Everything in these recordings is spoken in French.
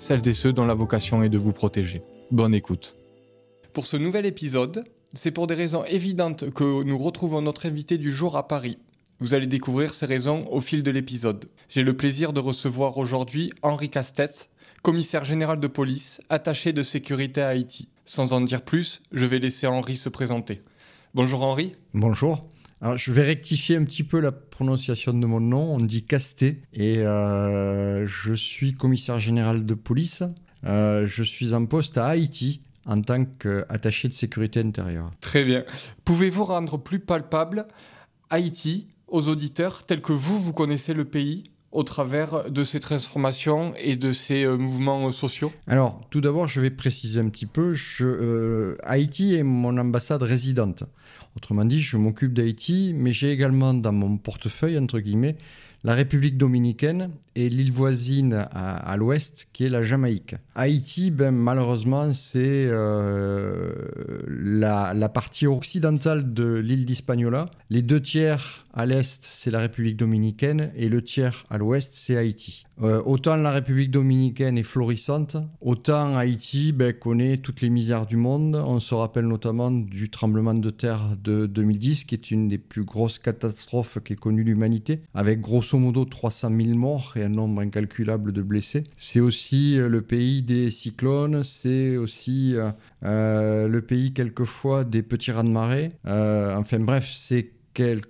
celles et ceux dont la vocation est de vous protéger. Bonne écoute. Pour ce nouvel épisode, c'est pour des raisons évidentes que nous retrouvons notre invité du jour à Paris. Vous allez découvrir ces raisons au fil de l'épisode. J'ai le plaisir de recevoir aujourd'hui Henri Castets, commissaire général de police, attaché de sécurité à Haïti. Sans en dire plus, je vais laisser Henri se présenter. Bonjour Henri. Bonjour. Je vais rectifier un petit peu la prononciation de mon nom. On dit Casté et euh, je suis commissaire général de police. Euh, je suis en poste à Haïti en tant qu'attaché de sécurité intérieure. Très bien. Pouvez-vous rendre plus palpable Haïti aux auditeurs tels que vous, vous connaissez le pays au travers de ces transformations et de ces euh, mouvements sociaux? Alors, tout d'abord, je vais préciser un petit peu. Je, Haïti est mon ambassade résidente. Autrement dit, je m'occupe d'Haïti, mais j'ai également dans mon portefeuille, entre guillemets, la République dominicaine et l'île voisine à, l'ouest qui est la Jamaïque. Haïti, ben, malheureusement, c'est euh, la, la, partie occidentale de l'île d'Hispaniola. Les deux tiers à l'est, c'est la République dominicaine et le tiers à l'ouest, c'est Haïti. Euh, autant la République dominicaine est florissante, autant Haïti ben, connaît toutes les misères du monde. On se rappelle notamment du tremblement de terre de 2010, qui est une des plus grosses catastrophes qu'ait connue l'humanité, avec grosso modo 300 000 morts et un nombre incalculable de blessés. C'est aussi euh, le pays des cyclones, c'est aussi euh, le pays quelquefois des petits raz-de-marée. enfin bref, c'est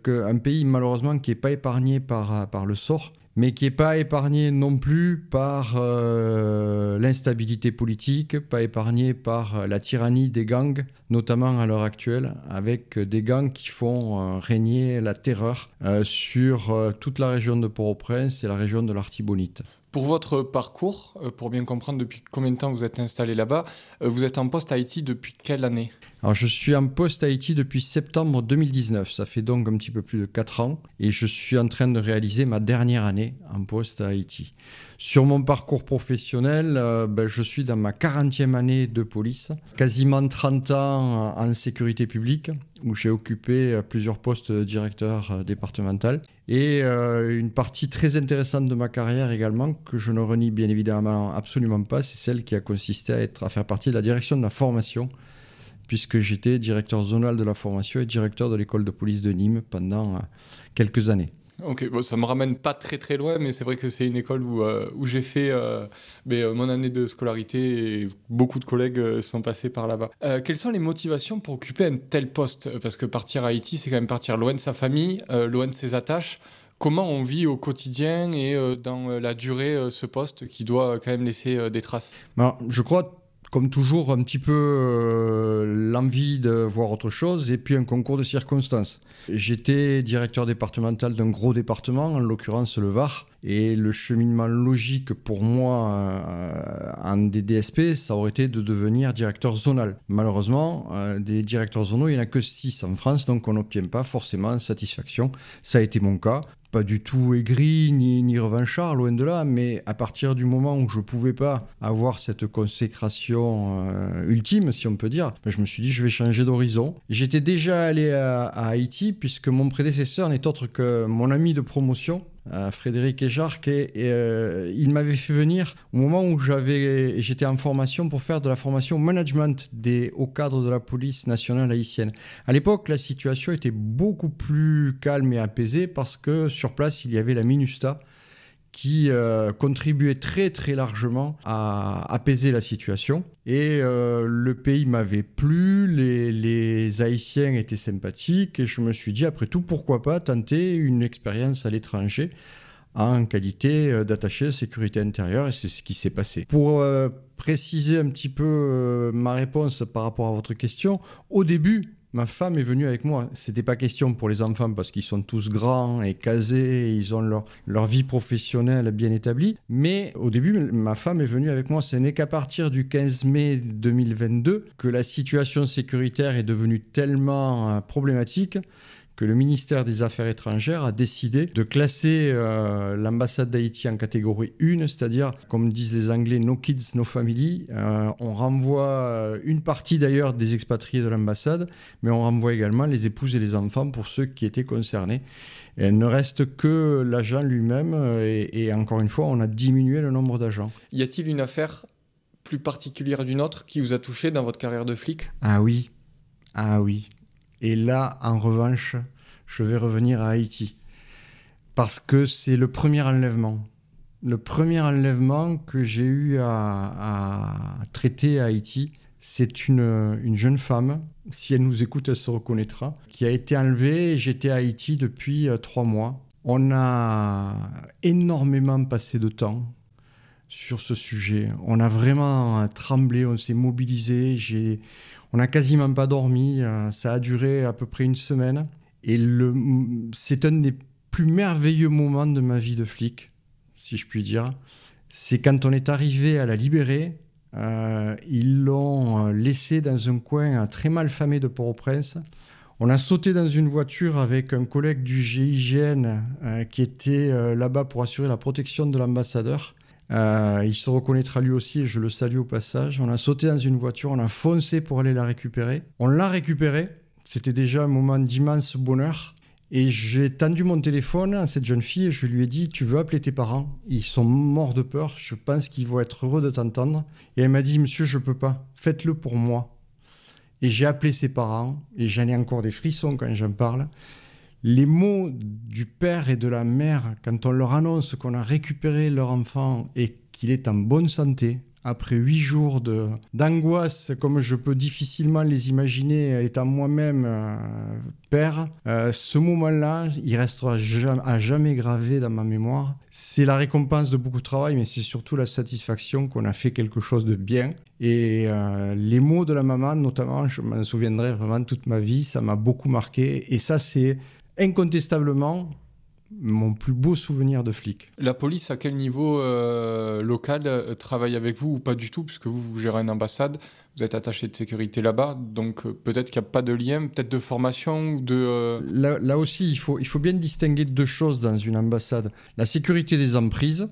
un pays malheureusement qui n'est pas épargné par, par le sort mais qui n'est pas épargné non plus par euh, l'instabilité politique, pas épargné par euh, la tyrannie des gangs, notamment à l'heure actuelle, avec des gangs qui font euh, régner la terreur sur toute la région de Port-au-Prince et la région de l'Artibonite. Pour votre parcours, pour bien comprendre depuis combien de temps vous êtes installé là-bas, vous êtes en poste à Haïti depuis quelle année? Alors, je suis en poste à Haïti depuis septembre 2019. Ça fait donc un petit peu plus de 4 ans. Et je suis en train de réaliser ma dernière année en poste à Haïti. Sur mon parcours professionnel, euh, ben, je suis dans ma 40e année de police. Quasiment 30 ans en sécurité publique, où j'ai occupé euh, plusieurs postes de directeur euh, départemental. Et une partie très intéressante de ma carrière également, que je ne renie bien évidemment absolument pas, c'est celle qui a consisté à, être, à faire partie de la direction de la formation puisque j'étais directeur zonal de la formation et directeur de l'école de police de Nîmes pendant euh, quelques années. Ok, bon, ça me ramène pas très très loin, mais c'est vrai que c'est une école où, euh, où j'ai fait euh, mon année de scolarité et beaucoup de collègues sont passés par là-bas. quelles sont les motivations pour occuper un tel poste? Parce que partir à Haïti, c'est quand même partir loin de sa famille, loin de ses attaches. Comment on vit au quotidien et dans la durée ce poste qui doit quand même laisser des traces? Ben, Je crois comme toujours, un petit peu euh, l'envie de voir autre chose et puis un concours de circonstances. J'étais directeur départemental d'un gros département, en l'occurrence le Var, et le cheminement logique pour moi euh, en DDSP, ça aurait été de devenir directeur zonal. Malheureusement, euh, des directeurs zonaux, il n'y en a que 6 en France, donc on n'obtient pas forcément satisfaction. Ça a été mon cas pas du tout aigri ni, ni revanchard, loin de là, mais à partir du moment où je ne pouvais pas avoir cette consécration euh, ultime, si on peut dire, ben, je me suis dit je vais changer d'horizon. J'étais déjà allé à, Haïti puisque mon prédécesseur n'est autre que mon ami de promotion, Frédéric Ejarc, et, euh, il m'avait fait venir au moment où j'étais en formation pour faire de la formation management des hauts cadres de la police nationale haïtienne. À l'époque, la situation était beaucoup plus calme et apaisée parce que sur place, il y avait la MINUSTA, qui euh, contribuait très très largement à apaiser la situation. Et euh, le pays m'avait plu, les, Haïtiens étaient sympathiques, et je me suis dit, après tout, pourquoi pas tenter une expérience à l'étranger en qualité euh, d'attaché de sécurité intérieure, et c'est ce qui s'est passé. Pour préciser un petit peu ma réponse par rapport à votre question, au début, ma femme est venue avec moi. C'était pas question pour les enfants parce qu'ils sont tous grands et casés, ils ont leur, leur vie professionnelle bien établie. Mais au début, ma femme est venue avec moi. Ce n'est qu'à partir du 15 mai 2022 que la situation sécuritaire est devenue tellement euh, problématique que le ministère des Affaires étrangères a décidé de classer euh, l'ambassade d'Haïti en catégorie 1, c'est-à-dire, comme disent les Anglais, no kids, no family. Euh, on renvoie euh, une partie d'ailleurs des expatriés de l'ambassade, mais on renvoie également les épouses et les enfants pour ceux qui étaient concernés. Et il ne reste que l'agent lui-même, et, et encore une fois, on a diminué le nombre d'agents. Y a-t-il une affaire plus particulière d'une autre qui vous a touché dans votre carrière de flic? Ah oui, ah oui. Et là, en revanche, je vais revenir à Haïti. Parce que c'est le premier enlèvement. Le premier enlèvement que j'ai eu à, traiter à Haïti, c'est une, une, jeune femme, si elle nous écoute, elle se reconnaîtra, qui a été enlevée. J'étais à Haïti depuis euh, trois mois. On a énormément passé de temps sur ce sujet. On a vraiment tremblé, on s'est mobilisé. On n'a quasiment pas dormi. Euh, ça a duré à peu près une semaine. Et c'est un des plus merveilleux moments de ma vie de flic, si je puis dire. C'est quand on est arrivé à la libérer. Euh, ils l'ont euh, laissé dans un coin très mal famé de Port-au-Prince. On a sauté dans une voiture avec un collègue du GIGN qui était là-bas pour assurer la protection de l'ambassadeur. Euh, il se reconnaîtra lui aussi et je le salue au passage. On a sauté dans une voiture, on a foncé pour aller la récupérer. On l'a récupérée. C'était déjà un moment d'immense bonheur. Et j'ai tendu mon téléphone à cette jeune fille et je lui ai dit Tu veux appeler tes parents? Ils sont morts de peur. Je pense qu'ils vont être heureux de t'entendre. Et elle m'a dit Monsieur, je peux pas. Faites-le pour moi. Et j'ai appelé ses parents et j'en ai encore des frissons quand j'en parle les mots du père et de la mère, quand on leur annonce qu'on a récupéré leur enfant et qu'il est en bonne santé, après huit jours d'angoisse, comme je peux difficilement les imaginer étant moi-même euh, père, euh, ce moment-là, il restera à jamais gravé dans ma mémoire. C'est la récompense de beaucoup de travail, mais c'est surtout la satisfaction qu'on a fait quelque chose de bien. Et euh, les mots de la maman, notamment, je m'en souviendrai vraiment toute ma vie, ça m'a beaucoup marqué. Et ça, c'est incontestablement mon plus beau souvenir de flic. La police, à quel niveau euh, local euh, travaille avec vous ou pas du tout? Puisque vous, vous gérez une ambassade, vous êtes attaché de sécurité là-bas, donc euh, peut-être qu'il n'y a pas de lien, peut-être de formation ou de... Là, là, aussi, il faut, il faut bien distinguer deux choses dans une ambassade. La sécurité des emprises,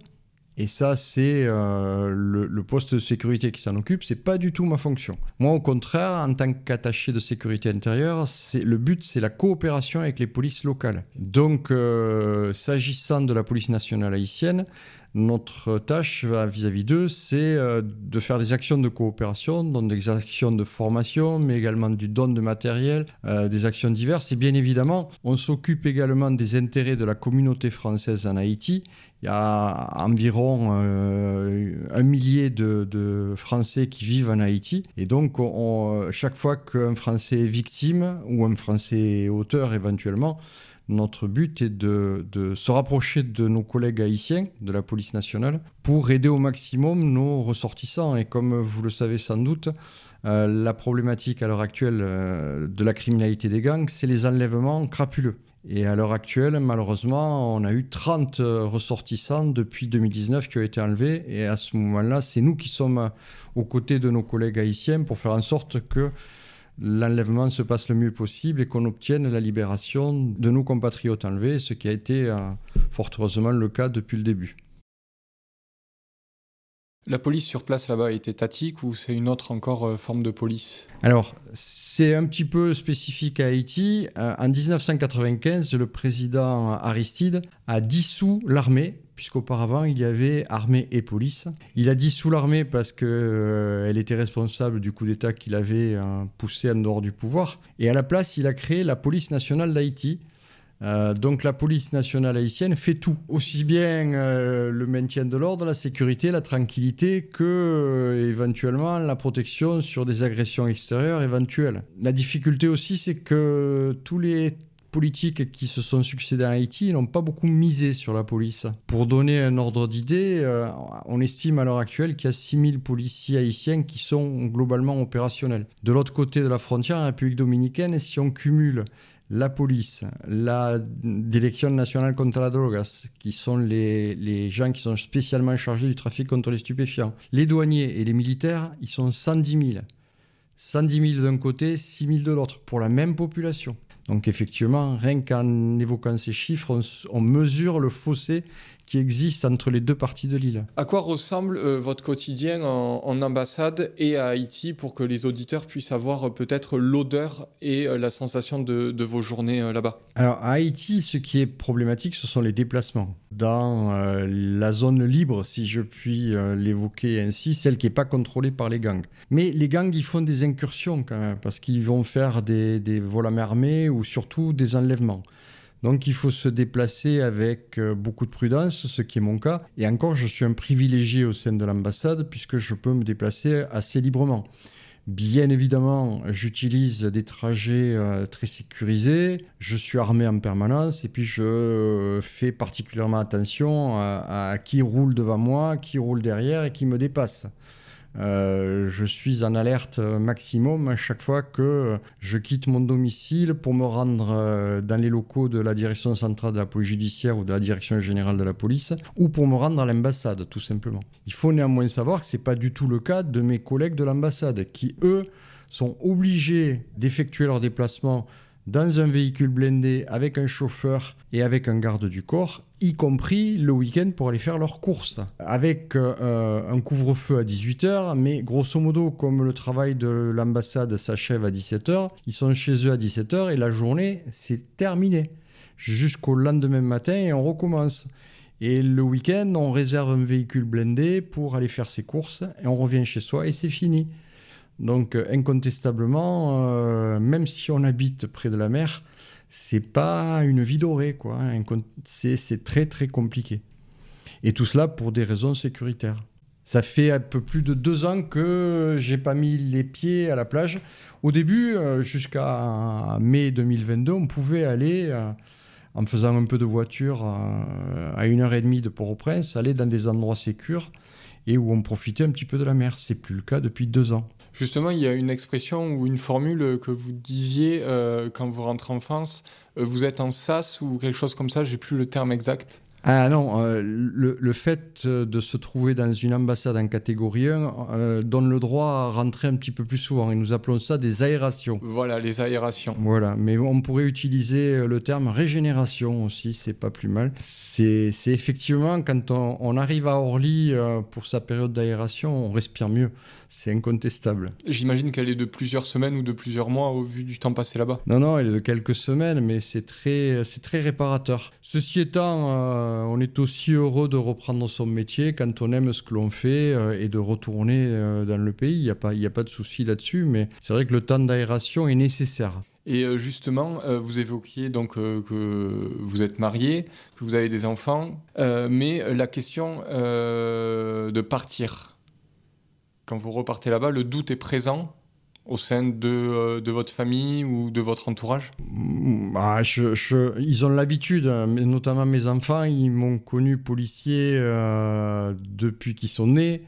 et ça, c'est euh, le, poste de sécurité qui s'en occupe. C'est pas du tout ma fonction. Moi, au contraire, en tant qu'attaché de sécurité intérieure, le but, c'est la coopération avec les polices locales. Donc, euh, s'agissant de la police nationale haïtienne, notre tâche vis-à-vis d'eux, c'est euh, de faire des actions de coopération, donc des actions de formation, mais également du don de matériel, euh, des actions diverses. Et bien évidemment, on s'occupe également des intérêts de la communauté française en Haïti. Il y a environ euh, un millier de, Français qui vivent en Haïti. Et donc, chaque fois qu'un Français est victime, ou un Français auteur éventuellement, notre but est de, se rapprocher de nos collègues haïtiens, de la police nationale, pour aider au maximum nos ressortissants. Et comme vous le savez sans doute, euh, la problématique à l'heure actuelle euh, de la criminalité des gangs, c'est les enlèvements crapuleux. Et à l'heure actuelle, malheureusement, on a eu 30 euh, ressortissants depuis 2019 qui ont été enlevés. Et à ce moment-là, c'est nous qui sommes aux côtés de nos collègues haïtiens pour faire en sorte que l'enlèvement se passe le mieux possible et qu'on obtienne la libération de nos compatriotes enlevés, ce qui a été euh, fort heureusement le cas depuis le début. La police sur place là-bas est étatique ou c'est une autre encore euh, forme de police? Alors, c'est un petit peu spécifique à Haïti. Euh, en 1995, le président Aristide a dissous l'armée puisqu'auparavant il y avait armée et police. Il a dissous l'armée parce qu'elle euh, était responsable du coup d'État qu'il avait poussé en dehors du pouvoir. Et à la place, il a créé la police nationale d'Haïti. Euh, donc la police nationale haïtienne fait tout, aussi bien le maintien de l'ordre, la sécurité, la tranquillité que éventuellement la protection sur des agressions extérieures éventuelles. La difficulté aussi, c'est que tous les politiques qui se sont succédés à Haïti n'ont pas beaucoup misé sur la police. Pour donner un ordre d'idée, euh, on estime à l'heure actuelle qu'il y a 6000 policiers haïtiens qui sont globalement opérationnels. De l'autre côté de la frontière, en République dominicaine, si on cumule la police, la Direction nationale contre la drogue, qui sont les, les, gens qui sont spécialement chargés du trafic contre les stupéfiants, les douaniers et les militaires, ils sont 110 000. 110 000 d'un côté, 6 000 de l'autre, pour la même population. Donc effectivement, rien qu'en évoquant ces chiffres, on, mesure le fossé qui existe entre les deux parties de l'île. À quoi ressemble euh, votre quotidien en, ambassade et à Haïti pour que les auditeurs puissent avoir euh, peut-être l'odeur et euh, la sensation de, vos journées là-bas? Alors à Haïti, ce qui est problématique, ce sont les déplacements. Dans la zone libre, si je puis l'évoquer ainsi, celle qui n'est pas contrôlée par les gangs. Mais les gangs, ils font des incursions quand même, parce qu'ils vont faire des, des vols à main armée ou surtout des enlèvements. Donc il faut se déplacer avec euh, beaucoup de prudence, ce qui est mon cas. Et encore, je suis un privilégié au sein de l'ambassade puisque je peux me déplacer assez librement. Bien évidemment, j'utilise des trajets euh, très sécurisés, je suis armé en permanence et puis je euh, fais particulièrement attention à qui roule devant moi, qui roule derrière et qui me dépasse. Euh, je suis en alerte maximum à chaque fois que je quitte mon domicile pour me rendre euh, dans les locaux de la direction centrale de la police judiciaire ou de la direction générale de la police ou pour me rendre à l'ambassade tout simplement. Il faut néanmoins savoir que ce n'est pas du tout le cas de mes collègues de l'ambassade qui eux sont obligés d'effectuer leur déplacement dans un véhicule blindé avec un chauffeur et avec un garde du corps, y compris le week-end pour aller faire leurs courses, avec euh, un couvre-feu à 18h, mais grosso modo, comme le travail de l'ambassade s'achève à 17h, ils sont chez eux à 17h et la journée, c'est terminé. Jusqu'au lendemain matin et on recommence. Et le week-end, on réserve un véhicule blindé pour aller faire ses courses et on revient chez soi et c'est fini. Donc euh, incontestablement, euh, même si on habite près de la mer, c'est pas une vie dorée, quoi. Hein. C'est très très compliqué. Et tout cela pour des raisons sécuritaires. Ça fait un peu plus de deux ans que j'ai pas mis les pieds à la plage. Au début, euh, jusqu'à mai 2022, on pouvait aller, en faisant un peu de voiture à une heure et demie de Port-au-Prince, aller dans des endroits sécurs et où on profitait un petit peu de la mer. C'est plus le cas depuis deux ans. Justement, il y a une expression ou une formule que vous disiez euh, quand vous rentrez en France. Euh, vous êtes en SAS ou quelque chose comme ça, j'ai plus le terme exact. Ah non, euh, le, fait de se trouver dans une ambassade en catégorie 1 euh, donne le droit à rentrer un petit peu plus souvent. Et nous appelons ça des aérations. Voilà, les aérations. Voilà, mais on pourrait utiliser le terme régénération aussi, c'est pas plus mal. C'est effectivement quand on, arrive à Orly euh, pour sa période d'aération, on respire mieux. C'est incontestable. J'imagine qu'elle est de plusieurs semaines ou de plusieurs mois au vu du temps passé là-bas. Non, non, elle est de quelques semaines, mais c'est très, très réparateur. Ceci étant euh, on est aussi heureux de reprendre son métier quand on aime ce que l'on fait euh, et de retourner euh, dans le pays. Il n'y a, pas, a pas de souci là-dessus, mais c'est vrai que le temps d'aération est nécessaire. Et justement, vous évoquiez donc que vous êtes marié, que vous avez des enfants, mais la question de partir, quand vous repartez là-bas, le doute est présent au sein de, euh, de, votre famille ou de votre entourage bah, je, Ils ont l'habitude, hein, notamment mes enfants, ils m'ont connu policier euh, depuis qu'ils sont nés.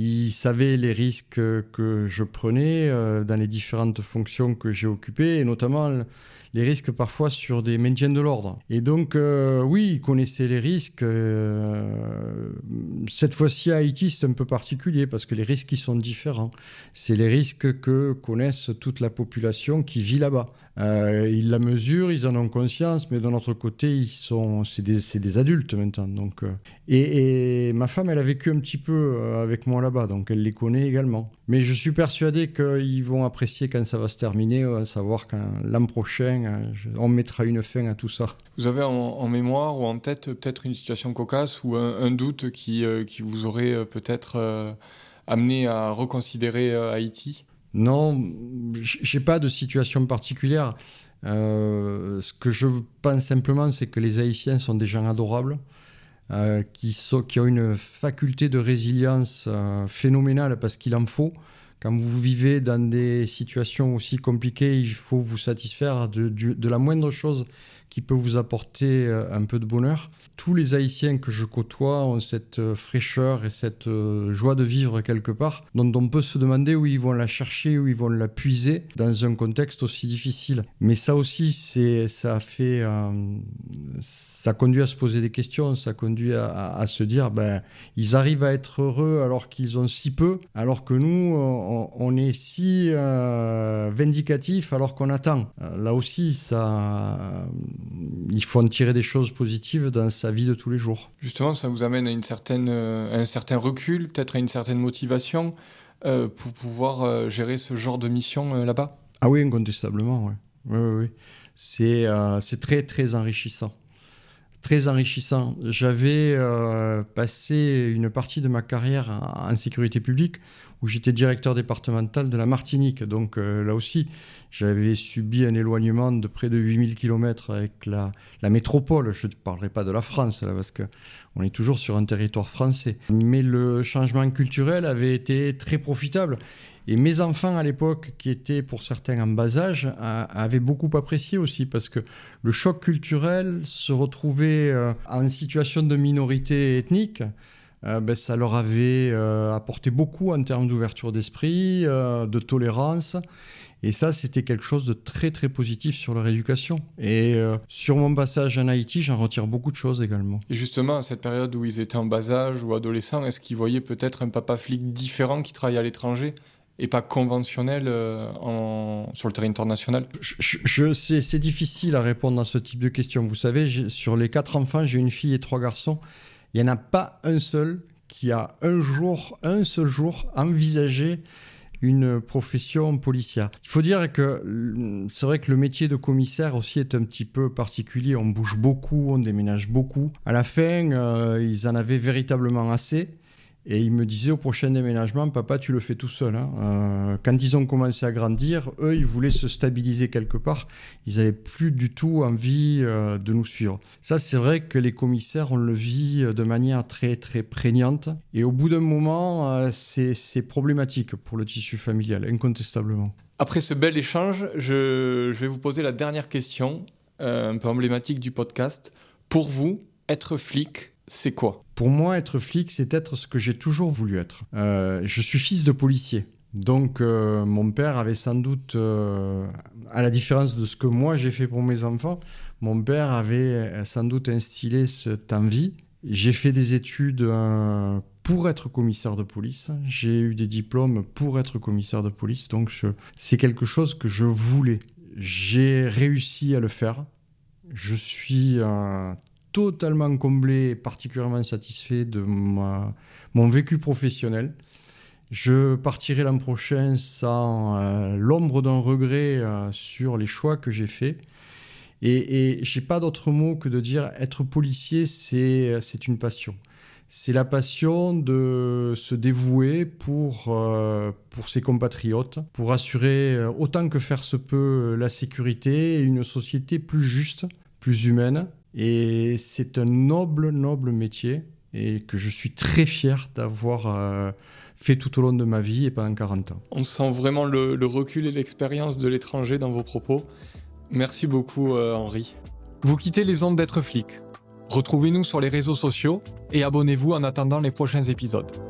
Ils savaient les risques que je prenais euh, dans les différentes fonctions que j'ai occupées, et notamment les risques parfois sur des maintiens de l'ordre. Et donc, euh, oui, ils connaissaient les risques. Euh, cette fois-ci, à Haïti, c'est un peu particulier parce que les risques, ils sont différents. C'est les risques que connaissent toute la population qui vit là-bas. Ils la mesurent, ils en ont conscience, mais de notre côté, ils sont, c'est des, adultes maintenant. Donc, et, et, ma femme, elle a vécu un petit peu avec moi là-bas, donc elle les connaît également. Mais je suis persuadé qu'ils vont apprécier quand ça va se terminer, à savoir quand l'an prochain, Hein, on mettra une fin à tout ça. Vous avez en, mémoire ou en tête peut-être une situation cocasse ou un, doute qui, euh, qui, vous aurait euh, peut-être euh, amené à reconsidérer Haïti? Non, j'ai pas de situation particulière. ce que je pense simplement, c'est que les Haïtiens sont des gens adorables. Qui, sont, qui, ont une faculté de résilience phénoménale parce qu'il en faut. Quand vous vivez dans des situations aussi compliquées, il faut vous satisfaire de la moindre chose qui peut vous apporter euh, un peu de bonheur. Tous les Haïtiens que je côtoie ont cette euh, fraîcheur et cette euh, joie de vivre quelque part, dont on peut se demander où ils vont la chercher, où ils vont la puiser dans un contexte aussi difficile. Mais ça aussi, c'est, ça fait, ça conduit à se poser des questions, ça conduit à, se dire, ben, ils arrivent à être heureux alors qu'ils ont si peu, alors que nous, on, est si vindicatif alors qu'on attend. Là aussi, ça il faut en tirer des choses positives dans sa vie de tous les jours. Justement, ça vous amène à, une certaine, euh, un certain recul, peut-être à une certaine motivation euh, pour pouvoir euh, gérer ce genre de mission là-bas? Ah oui, incontestablement, oui. oui, oui, oui. C'est, c'est très, très enrichissant. Très enrichissant. J'avais passé une partie de ma carrière en sécurité publique où j'étais directeur départemental de la Martinique. Donc euh, là aussi, j'avais subi un éloignement de près de 8000 km avec la, métropole. Je ne parlerai pas de la France, là, parce qu'on est toujours sur un territoire français. Mais le changement culturel avait été très profitable. Et mes enfants à l'époque, qui étaient pour certains en bas âge, avaient beaucoup apprécié aussi parce que le choc culturel, se retrouvait euh, en situation de minorité ethnique, euh, ben, ça leur avait euh, apporté beaucoup en termes d'ouverture d'esprit, euh, de tolérance. Et ça, c'était quelque chose de très très positif sur leur éducation. Et sur mon passage en Haïti, j'en retire beaucoup de choses également. Et justement, à cette période où ils étaient en bas âge ou adolescents, est-ce qu'ils voyaient peut-être un papa flic différent qui travaillait à l'étranger et pas conventionnel sur le territoire national je, je, C'est difficile à répondre à ce type de questions. Vous savez, sur les quatre enfants, j'ai une fille et trois garçons. Il n'y en a pas un seul qui a un jour, un seul jour, envisagé une profession policière. Il faut dire que c'est vrai que le métier de commissaire aussi est un petit peu particulier. On bouge beaucoup, on déménage beaucoup. À la fin, euh, ils en avaient véritablement assez. Et il me disait au prochain déménagement, papa, tu le fais tout seul. Hein. Euh, quand ils ont commencé à grandir, eux, ils voulaient se stabiliser quelque part. Ils n'avaient plus du tout envie euh, de nous suivre. Ça, c'est vrai que les commissaires, on le vit de manière très, très prégnante. Et au bout d'un moment, euh, c'est problématique pour le tissu familial, incontestablement. Après ce bel échange, je, je vais vous poser la dernière question, un peu emblématique du podcast. Pour vous, être flic, c'est quoi? Pour moi, être flic, c'est être ce que j'ai toujours voulu être. Euh, je suis fils de policier. Donc euh, mon père avait sans doute, euh, à la différence de ce que moi j'ai fait pour mes enfants, mon père avait sans doute instillé cette envie. J'ai fait des études pour être commissaire de police. J'ai eu des diplômes pour être commissaire de police. Donc c'est quelque chose que je voulais. J'ai réussi à le faire. Je suis totalement comblé et particulièrement satisfait de mon vécu professionnel. Je partirai l'an prochain sans euh, l'ombre d'un regret euh, sur les choix que j'ai faits. Et, et j'ai pas d'autre mot que de dire être policier, c'est une passion. C'est la passion de se dévouer pour, euh, pour ses compatriotes, pour assurer autant que faire se peut la sécurité et une société plus juste, plus humaine, et c'est un noble, noble métier et que je suis très fier d'avoir euh, fait tout au long de ma vie et pendant 40 ans. On sent vraiment le, recul et l'expérience de l'étranger dans vos propos. Merci beaucoup euh, Henri. Vous quittez les ondes d'être flic. Retrouvez-nous sur les réseaux sociaux et abonnez-vous en attendant les prochains épisodes.